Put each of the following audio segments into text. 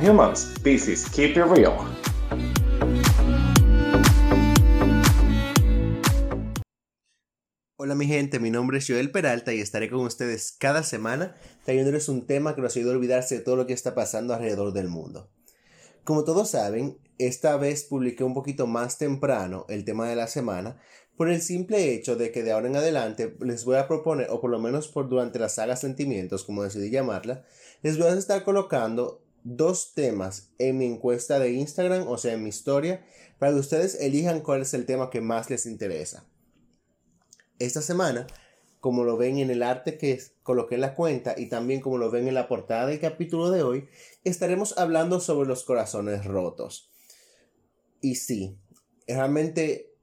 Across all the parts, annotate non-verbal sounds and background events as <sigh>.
humans. Keep It Real. Hola mi gente, mi nombre es Joel Peralta y estaré con ustedes cada semana trayéndoles un tema que nos ayuda a olvidarse de todo lo que está pasando alrededor del mundo. Como todos saben, esta vez publiqué un poquito más temprano el tema de la semana por el simple hecho de que de ahora en adelante les voy a proponer, o por lo menos por durante la saga Sentimientos, como decidí llamarla, les voy a estar colocando dos temas en mi encuesta de Instagram, o sea, en mi historia, para que ustedes elijan cuál es el tema que más les interesa. Esta semana, como lo ven en el arte que coloqué en la cuenta y también como lo ven en la portada del capítulo de hoy, estaremos hablando sobre los corazones rotos. Y sí, realmente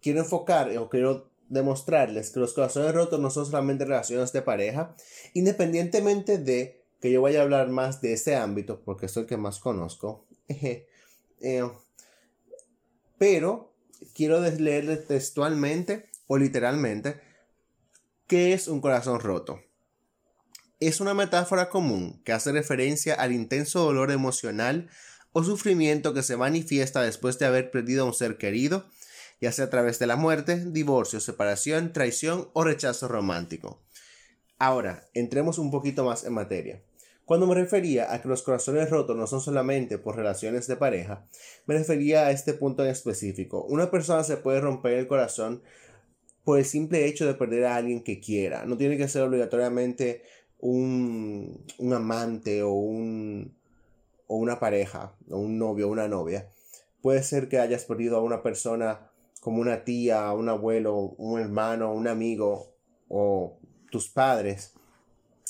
quiero enfocar o quiero demostrarles que los corazones rotos no son solamente relaciones de pareja, independientemente de que yo vaya a hablar más de ese ámbito, porque es el que más conozco. <laughs> Eh, pero quiero leerles textualmente o literalmente, ¿qué es un corazón roto? Es una metáfora común que hace referencia al intenso dolor emocional o sufrimiento que se manifiesta después de haber perdido a un ser querido, ya sea a través de la muerte, divorcio, separación, traición o rechazo romántico. Ahora, entremos un poquito más en materia. Cuando me refería a que los corazones rotos no son solamente por relaciones de pareja, me refería a este punto en específico. Una persona se puede romper el corazón por el simple hecho de perder a alguien que quiera. No tiene que ser obligatoriamente un, amante o, un, o una pareja, o un novio o una novia. Puede ser que hayas perdido a una persona como una tía, un abuelo, un hermano, un amigo o tus padres,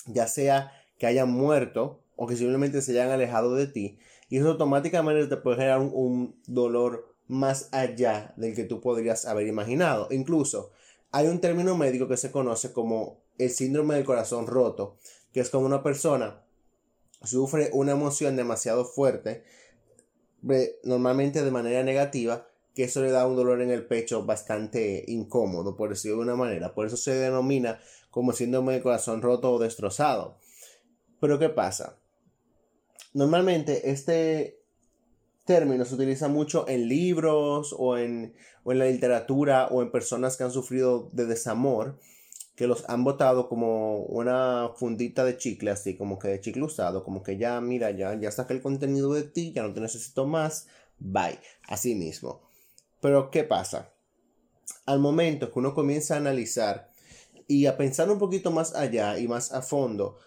ya sea que hayan muerto o que simplemente se hayan alejado de ti, y eso automáticamente te puede generar un, dolor más allá del que tú podrías haber imaginado. Incluso hay un término médico que se conoce como el síndrome del corazón roto, que es como una persona sufre una emoción demasiado fuerte, normalmente de manera negativa, que eso le da un dolor en el pecho bastante incómodo, por decirlo de una manera. Por eso se denomina como síndrome del corazón roto o destrozado. Pero ¿qué pasa? Normalmente este término se utiliza mucho en libros o en, en la literatura o en personas que han sufrido de desamor, que los han botado como una fundita de chicle, así como que de chicle usado, como que ya, mira, ya, ya saqué el contenido de ti, ya no te necesito más, bye, así mismo. Pero, ¿qué pasa? Al momento que uno comienza a analizar y a pensar un poquito más allá y más a fondo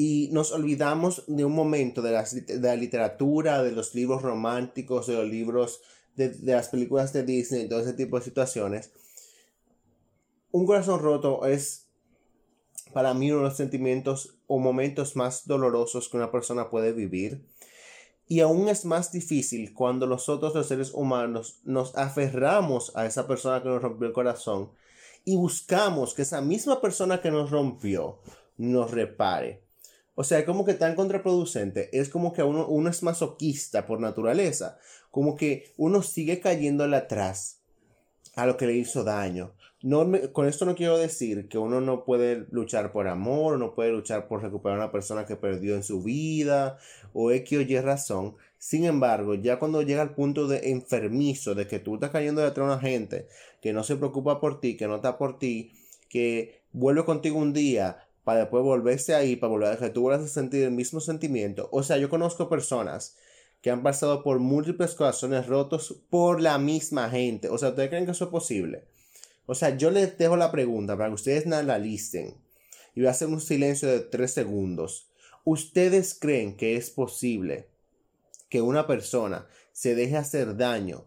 y nos olvidamos de un momento de, la literatura, de los libros románticos, de los libros, de, de, las películas de Disney, todo ese tipo de situaciones. Un corazón roto es para mí uno de los sentimientos o momentos más dolorosos que una persona puede vivir. Y aún es más difícil cuando nosotros los seres humanos nos aferramos a esa persona que nos rompió el corazón y buscamos que esa misma persona que nos rompió nos repare. O sea, como que tan contraproducente. Es como que uno, uno es masoquista por naturaleza. Como que uno sigue cayéndole atrás a lo que le hizo daño. No con esto no quiero decir que uno no puede luchar por amor, no puede luchar por recuperar a una persona que perdió en su vida o X o Y razón. Sin embargo, ya cuando llega al punto de enfermizo, de que tú estás cayendo detrás de una gente que no se preocupa por ti, que no está por ti, que vuelve contigo un día, para después volverse ahí, para volver a que tú vuelvas a sentir el mismo sentimiento. O sea, yo conozco personas que han pasado por múltiples corazones rotos por la misma gente. O sea, ¿ustedes creen que eso es posible? O sea, yo les dejo la pregunta para que ustedes la listen. Y voy a hacer un silencio de tres segundos. ¿Ustedes creen que es posible que una persona se deje hacer daño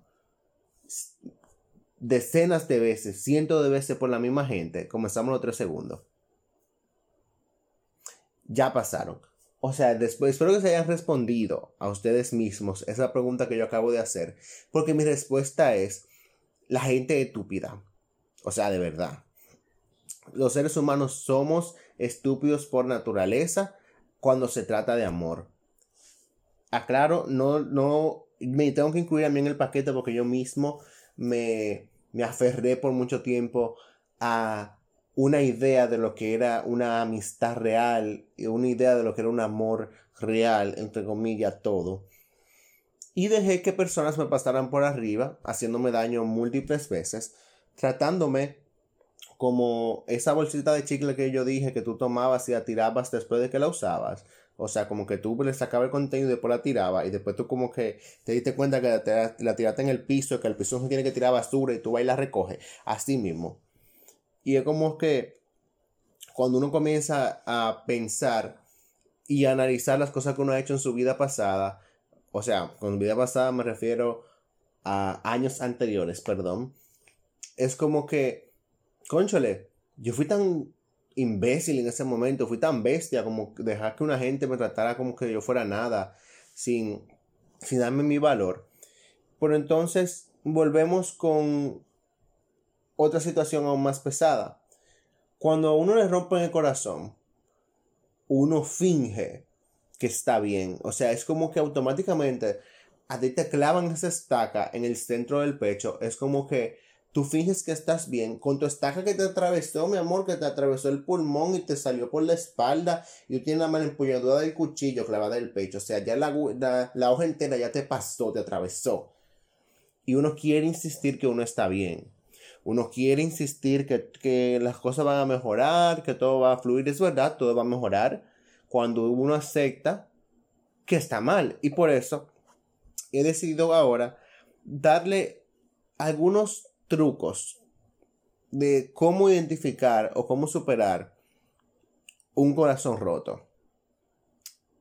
decenas de veces, cientos de veces por la misma gente? Comenzamos los tres segundos ya pasaron. O sea, después espero que se hayan respondido a ustedes mismos esa pregunta que yo acabo de hacer, porque mi respuesta es la gente estúpida. O sea, de verdad. Los seres humanos somos estúpidos por naturaleza cuando se trata de amor. Aclaro, no, no, me tengo que incluir a mí en el paquete porque yo mismo me, me aferré por mucho tiempo a una idea de lo que era una amistad real, una idea de lo que era un amor real, entre comillas, todo. Y dejé que personas me pasaran por arriba, haciéndome daño múltiples veces, tratándome como esa bolsita de chicle que yo dije que tú tomabas y la tirabas después de que la usabas. O sea, como que tú le sacabas el contenido y después la tirabas. Y después tú como que te diste cuenta que la tiraste en el piso, que el piso no tiene que tirar basura y tú vas y la recoges. Así mismo. Y es como que cuando uno comienza a pensar y analizar las cosas que uno ha hecho en su vida pasada, o sea, con vida pasada me refiero a años anteriores, perdón, es como que, conchole, yo fui tan imbécil en ese momento, fui tan bestia como dejar que una gente me tratara como que yo fuera nada, sin, sin darme mi valor. Pero entonces volvemos con otra situación aún más pesada. Cuando a uno le rompen el corazón, uno finge que está bien. O sea, es como que automáticamente a ti te clavan esa estaca en el centro del pecho. Es como que tú finges que estás bien con tu estaca que te atravesó, mi amor, que te atravesó el pulmón y te salió por la espalda y tú tienes la mano empuñadura del cuchillo clavada en el pecho. O sea, ya la, la, la hoja entera ya te pasó, te atravesó. Y uno quiere insistir que uno está bien. Uno quiere insistir que, las cosas van a mejorar, que todo va a fluir. Es verdad, todo va a mejorar cuando uno acepta que está mal. Y por eso he decidido ahora darle algunos trucos de cómo identificar o cómo superar un corazón roto.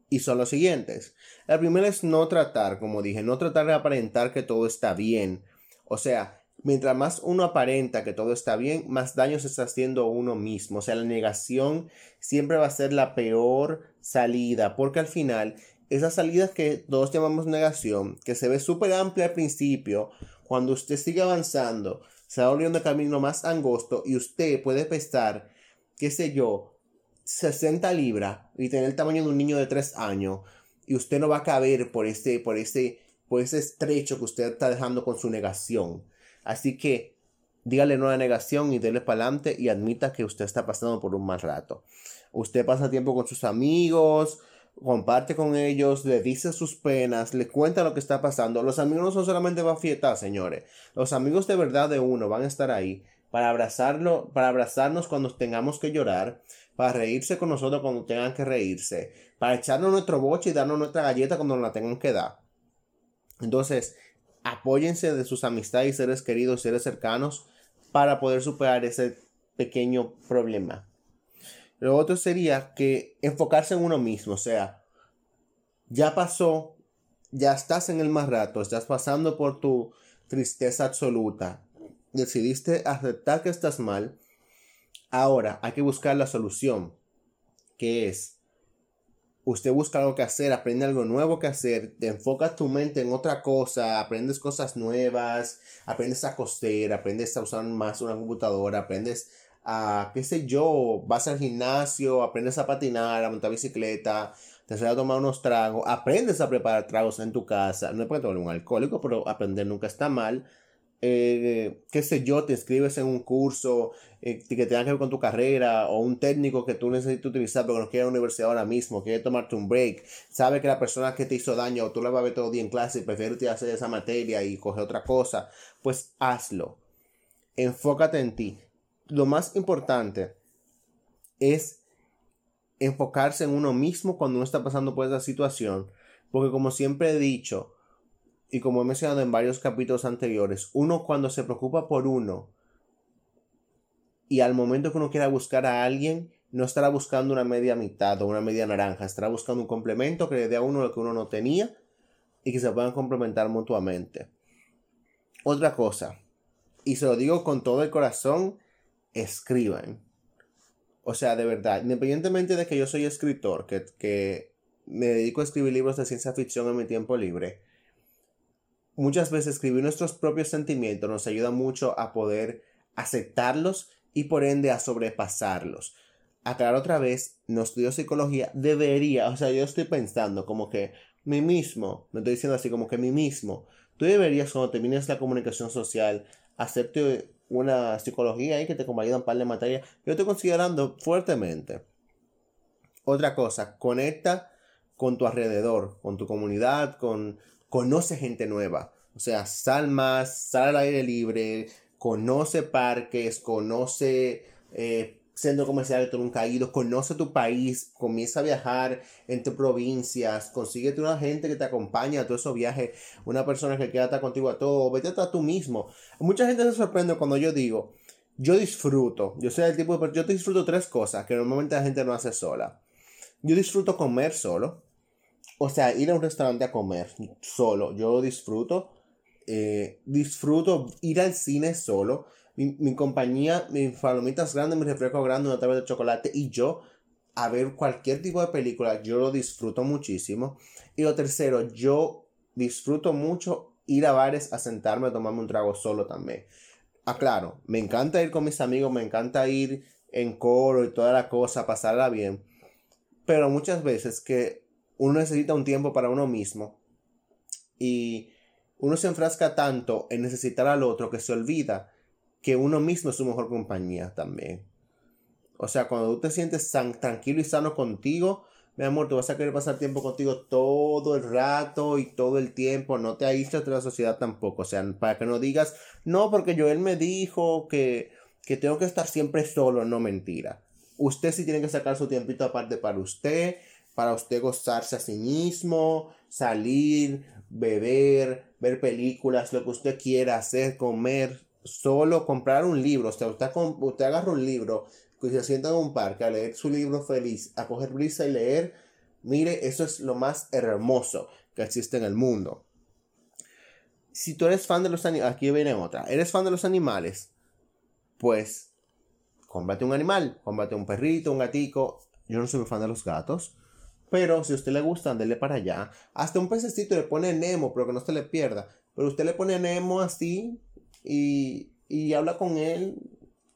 Y son los siguientes. La primera es no tratar, como dije, no tratar de aparentar que todo está bien. O sea, Mientras más uno aparenta que todo está bien, más daño se está haciendo uno mismo. O sea, la negación siempre va a ser la peor salida, porque al final, esa salida que todos llamamos negación, que se ve súper amplia al principio, cuando usted sigue avanzando, se va volviendo el camino más angosto y usted puede pesar, qué sé yo, 60 libras y tener el tamaño de un niño de 3 años y usted no va a caber por ese, por ese, por ese estrecho que usted está dejando con su negación. Así que dígale no a la negación y déle para adelante y admita que usted está pasando por un mal rato. Usted pasa tiempo con sus amigos, comparte con ellos, le dice sus penas, le cuenta lo que está pasando. Los amigos no son solamente para fiestas, señores. Los amigos de verdad de uno van a estar ahí para abrazarlo, para abrazarnos cuando tengamos que llorar, para reírse con nosotros cuando tengan que reírse, para echarnos nuestro boche y darnos nuestra galleta cuando nos la tengan que dar. Entonces, apóyense de sus amistades y seres queridos, seres cercanos, para poder superar ese pequeño problema. Lo otro sería que enfocarse en uno mismo, o sea, ya pasó, ya estás en el más rato, estás pasando por tu tristeza absoluta, decidiste aceptar que estás mal, ahora hay que buscar la solución, que es usted busca algo que hacer, aprende algo nuevo que hacer, te enfocas tu mente en otra cosa, aprendes cosas nuevas, aprendes a coser, aprendes a usar más una computadora, aprendes a, qué sé yo, vas al gimnasio, aprendes a patinar, a montar bicicleta, te sales a tomar unos tragos, aprendes a preparar tragos en tu casa, no es tú eres un alcohólico, pero aprender nunca está mal eh, qué sé yo, te inscribes en un curso eh, que tenga que ver con tu carrera o un técnico que tú necesitas utilizar porque no quieres ir a la universidad ahora mismo, quieres tomarte un break, sabe que la persona que te hizo daño tú la vas a ver todo el día en clase y prefieres hacer esa materia y coger otra cosa, pues hazlo. Enfócate en ti. Lo más importante es enfocarse en uno mismo cuando uno está pasando por esa situación, porque como siempre he dicho, y como he mencionado en varios capítulos anteriores, uno cuando se preocupa por uno y al momento que uno quiera buscar a alguien, no estará buscando una media mitad o una media naranja, estará buscando un complemento que le dé a uno lo que uno no tenía y que se puedan complementar mutuamente. Otra cosa, y se lo digo con todo el corazón, escriban. O sea, de verdad, independientemente de que yo soy escritor, que, que me dedico a escribir libros de ciencia ficción en mi tiempo libre, muchas veces escribir nuestros propios sentimientos nos ayuda mucho a poder aceptarlos y por ende a sobrepasarlos. Aclarar otra vez, no estudio psicología, debería, o sea, yo estoy pensando como que mí mismo, me estoy diciendo así como que mí mismo, tú deberías cuando termines la comunicación social hacerte una psicología ahí que te acompañe un par de materias. Yo estoy considerando fuertemente. Otra cosa, conecta con tu alrededor, con tu comunidad, con conoce gente nueva. O sea, sal más, sal al aire libre, conoce parques, conoce eh, tú nunca has ido, conoce tu país, comienza a viajar entre provincias, consíguete una gente que te acompaña a todos esos viajes, una persona que quiera estar contigo a todo, vete a tú mismo. Mucha gente se sorprende cuando yo digo, yo disfruto, yo soy el tipo de yo disfruto tres cosas que normalmente la gente no hace sola. Yo disfruto comer solo, o sea, ir a un restaurante a comer solo, yo disfruto. Eh, disfruto ir al cine solo. Mi, compañía, mis palomitas grandes, mi refresco grande, una tabla de chocolate y yo a ver cualquier tipo de película, yo lo disfruto muchísimo. Y lo tercero, yo disfruto mucho ir a bares a sentarme a tomarme un trago solo también. Ah, claro, me encanta ir con mis amigos, me encanta ir en coro y toda la cosa, pasarla bien. Pero muchas veces que uno necesita un tiempo para uno mismo y uno se enfrasca tanto en necesitar al otro que se olvida que uno mismo es su mejor compañía también. O sea, cuando tú te sientes tranquilo y sano contigo, mi amor, tú vas a querer pasar tiempo contigo todo el rato y todo el tiempo. No te aísles de la sociedad tampoco. O sea, para que no digas, no, porque Joel me dijo que, que tengo que estar siempre solo. No, mentira. Usted sí tiene que sacar su tiempito aparte para usted para usted gozarse a sí mismo, salir, beber, ver películas, lo que usted quiera hacer, comer, solo comprar un libro. O sea, usted, usted agarra un libro, que se sienta en un parque a leer su libro feliz, a coger brisa y leer. Mire, eso es lo más hermoso que existe en el mundo. Si tú eres fan de los animales, aquí viene otra. ¿Eres fan de los animales? Pues, cómprate un animal, cómprate un perrito, un gatico. Yo no soy fan de los gatos. Pero si a usted le gusta, dele para allá. Hasta un pececito le pone Nemo, pero que no se le pierda. Pero usted le pone Nemo así y, y habla con él.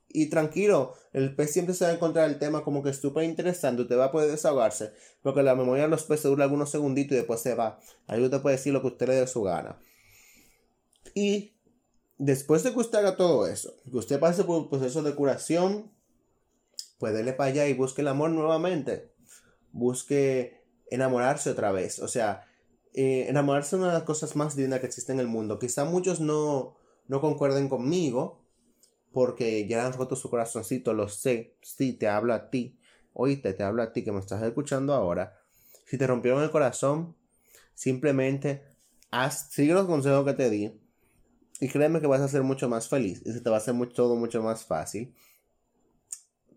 Y tranquilo, el pez siempre se va a encontrar el tema como que súper interesante. Usted va a poder desahogarse. Porque la memoria de los peces dura algunos segunditos y después se va. Ahí usted puede decir lo que usted le dé su gana. Y después de que usted haga todo eso, que usted pase por el proceso de curación, pues dele para allá y busque el amor nuevamente busque enamorarse otra vez. O sea, eh, enamorarse es una de las cosas más lindas que existe en el mundo. Quizá muchos no, no concuerden conmigo porque ya han roto su corazoncito, lo sé. Sí, te hablo a ti. Oíste, te hablo a ti que me estás escuchando ahora. Si te rompieron el corazón, simplemente haz, sigue los consejos que te di. Y créeme que vas a ser mucho más feliz. Y se te va a hacer todo mucho más fácil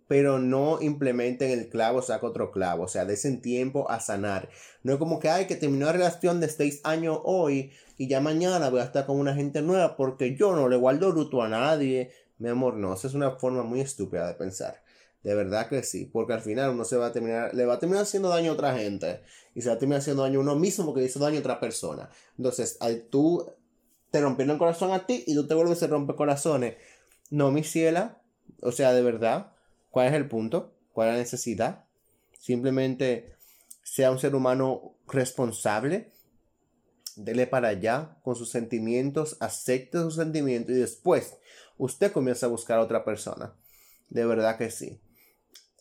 pero no implementen el clavo, saca otro clavo. O sea, desen tiempo a sanar. No es como que, hay que terminó la relación de seis años hoy y ya mañana voy a estar con una gente nueva porque yo no le guardo luto a nadie. Mi amor, no, esa es una forma muy estúpida de pensar. De verdad que sí, porque al final uno se va a terminar, le va a terminar haciendo daño a otra gente y se va a terminar haciendo daño a uno mismo porque hizo daño a otra persona. Entonces, al tú te rompieron el corazón a ti y tú te vuelves a romper corazones. No, mi ciela, o sea, de verdad, ¿Cuál es el punto? ¿Cuál es la necesidad? Simplemente sea un ser humano responsable, dele para allá con sus sentimientos, acepte sus sentimientos y después usted comienza a buscar a otra persona. De verdad que sí.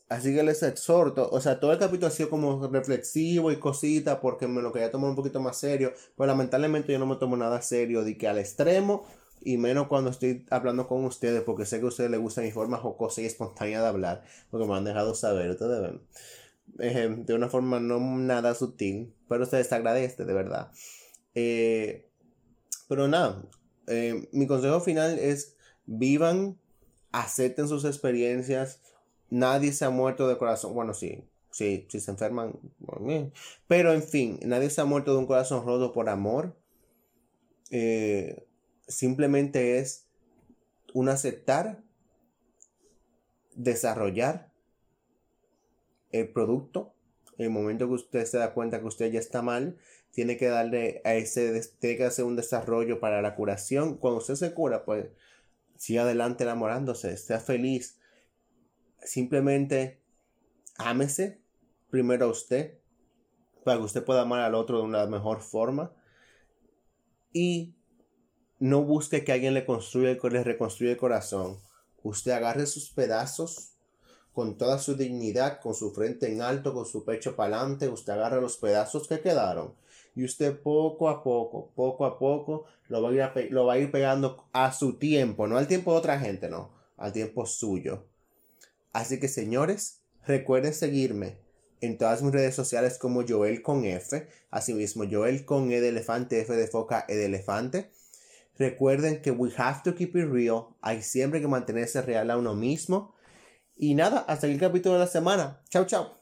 Así que les exhorto, o sea, todo el capítulo ha sido como reflexivo y cosita porque me lo quería tomar un poquito más serio, pero lamentablemente yo no me tomo nada serio de que al extremo y menos cuando estoy hablando con ustedes, porque sé que a ustedes les gusta mi forma jocosa y espontánea de hablar, porque me han dejado saber, ustedes ven. Eh, de una forma no nada sutil, pero ustedes agradece, de verdad. Eh, pero nada, eh, mi consejo final es vivan, acepten sus experiencias, nadie se ha muerto de corazón, bueno, sí, sí, si se enferman, pero en fin, nadie se ha muerto de un corazón roto por amor. Eh, simplemente es un aceptar, desarrollar el producto. El momento que usted se da cuenta que usted ya está mal, tiene que darle a ese, tiene que hacer un desarrollo para la curación. Cuando usted se cura, pues siga adelante enamorándose, sea feliz. Simplemente ámese primero a usted, para que usted pueda amar al otro de una mejor forma. Y no busque que alguien le construya le reconstruya el corazón. Usted agarre sus pedazos con toda su dignidad, con su frente en alto, con su pecho para adelante, usted agarra los pedazos que quedaron y usted poco a poco, poco a poco, lo va a ir, lo va a ir pegando a su tiempo, no al tiempo de otra gente, no, al tiempo suyo. Así que señores, recuerden seguirme en todas mis redes sociales como Joel con F, asimismo Joel con E de elefante, F de foca, E de elefante. Recuerden que we have to keep it real, hay siempre que mantenerse real a uno mismo. Y nada, hasta el capítulo de la semana. Chao, chao.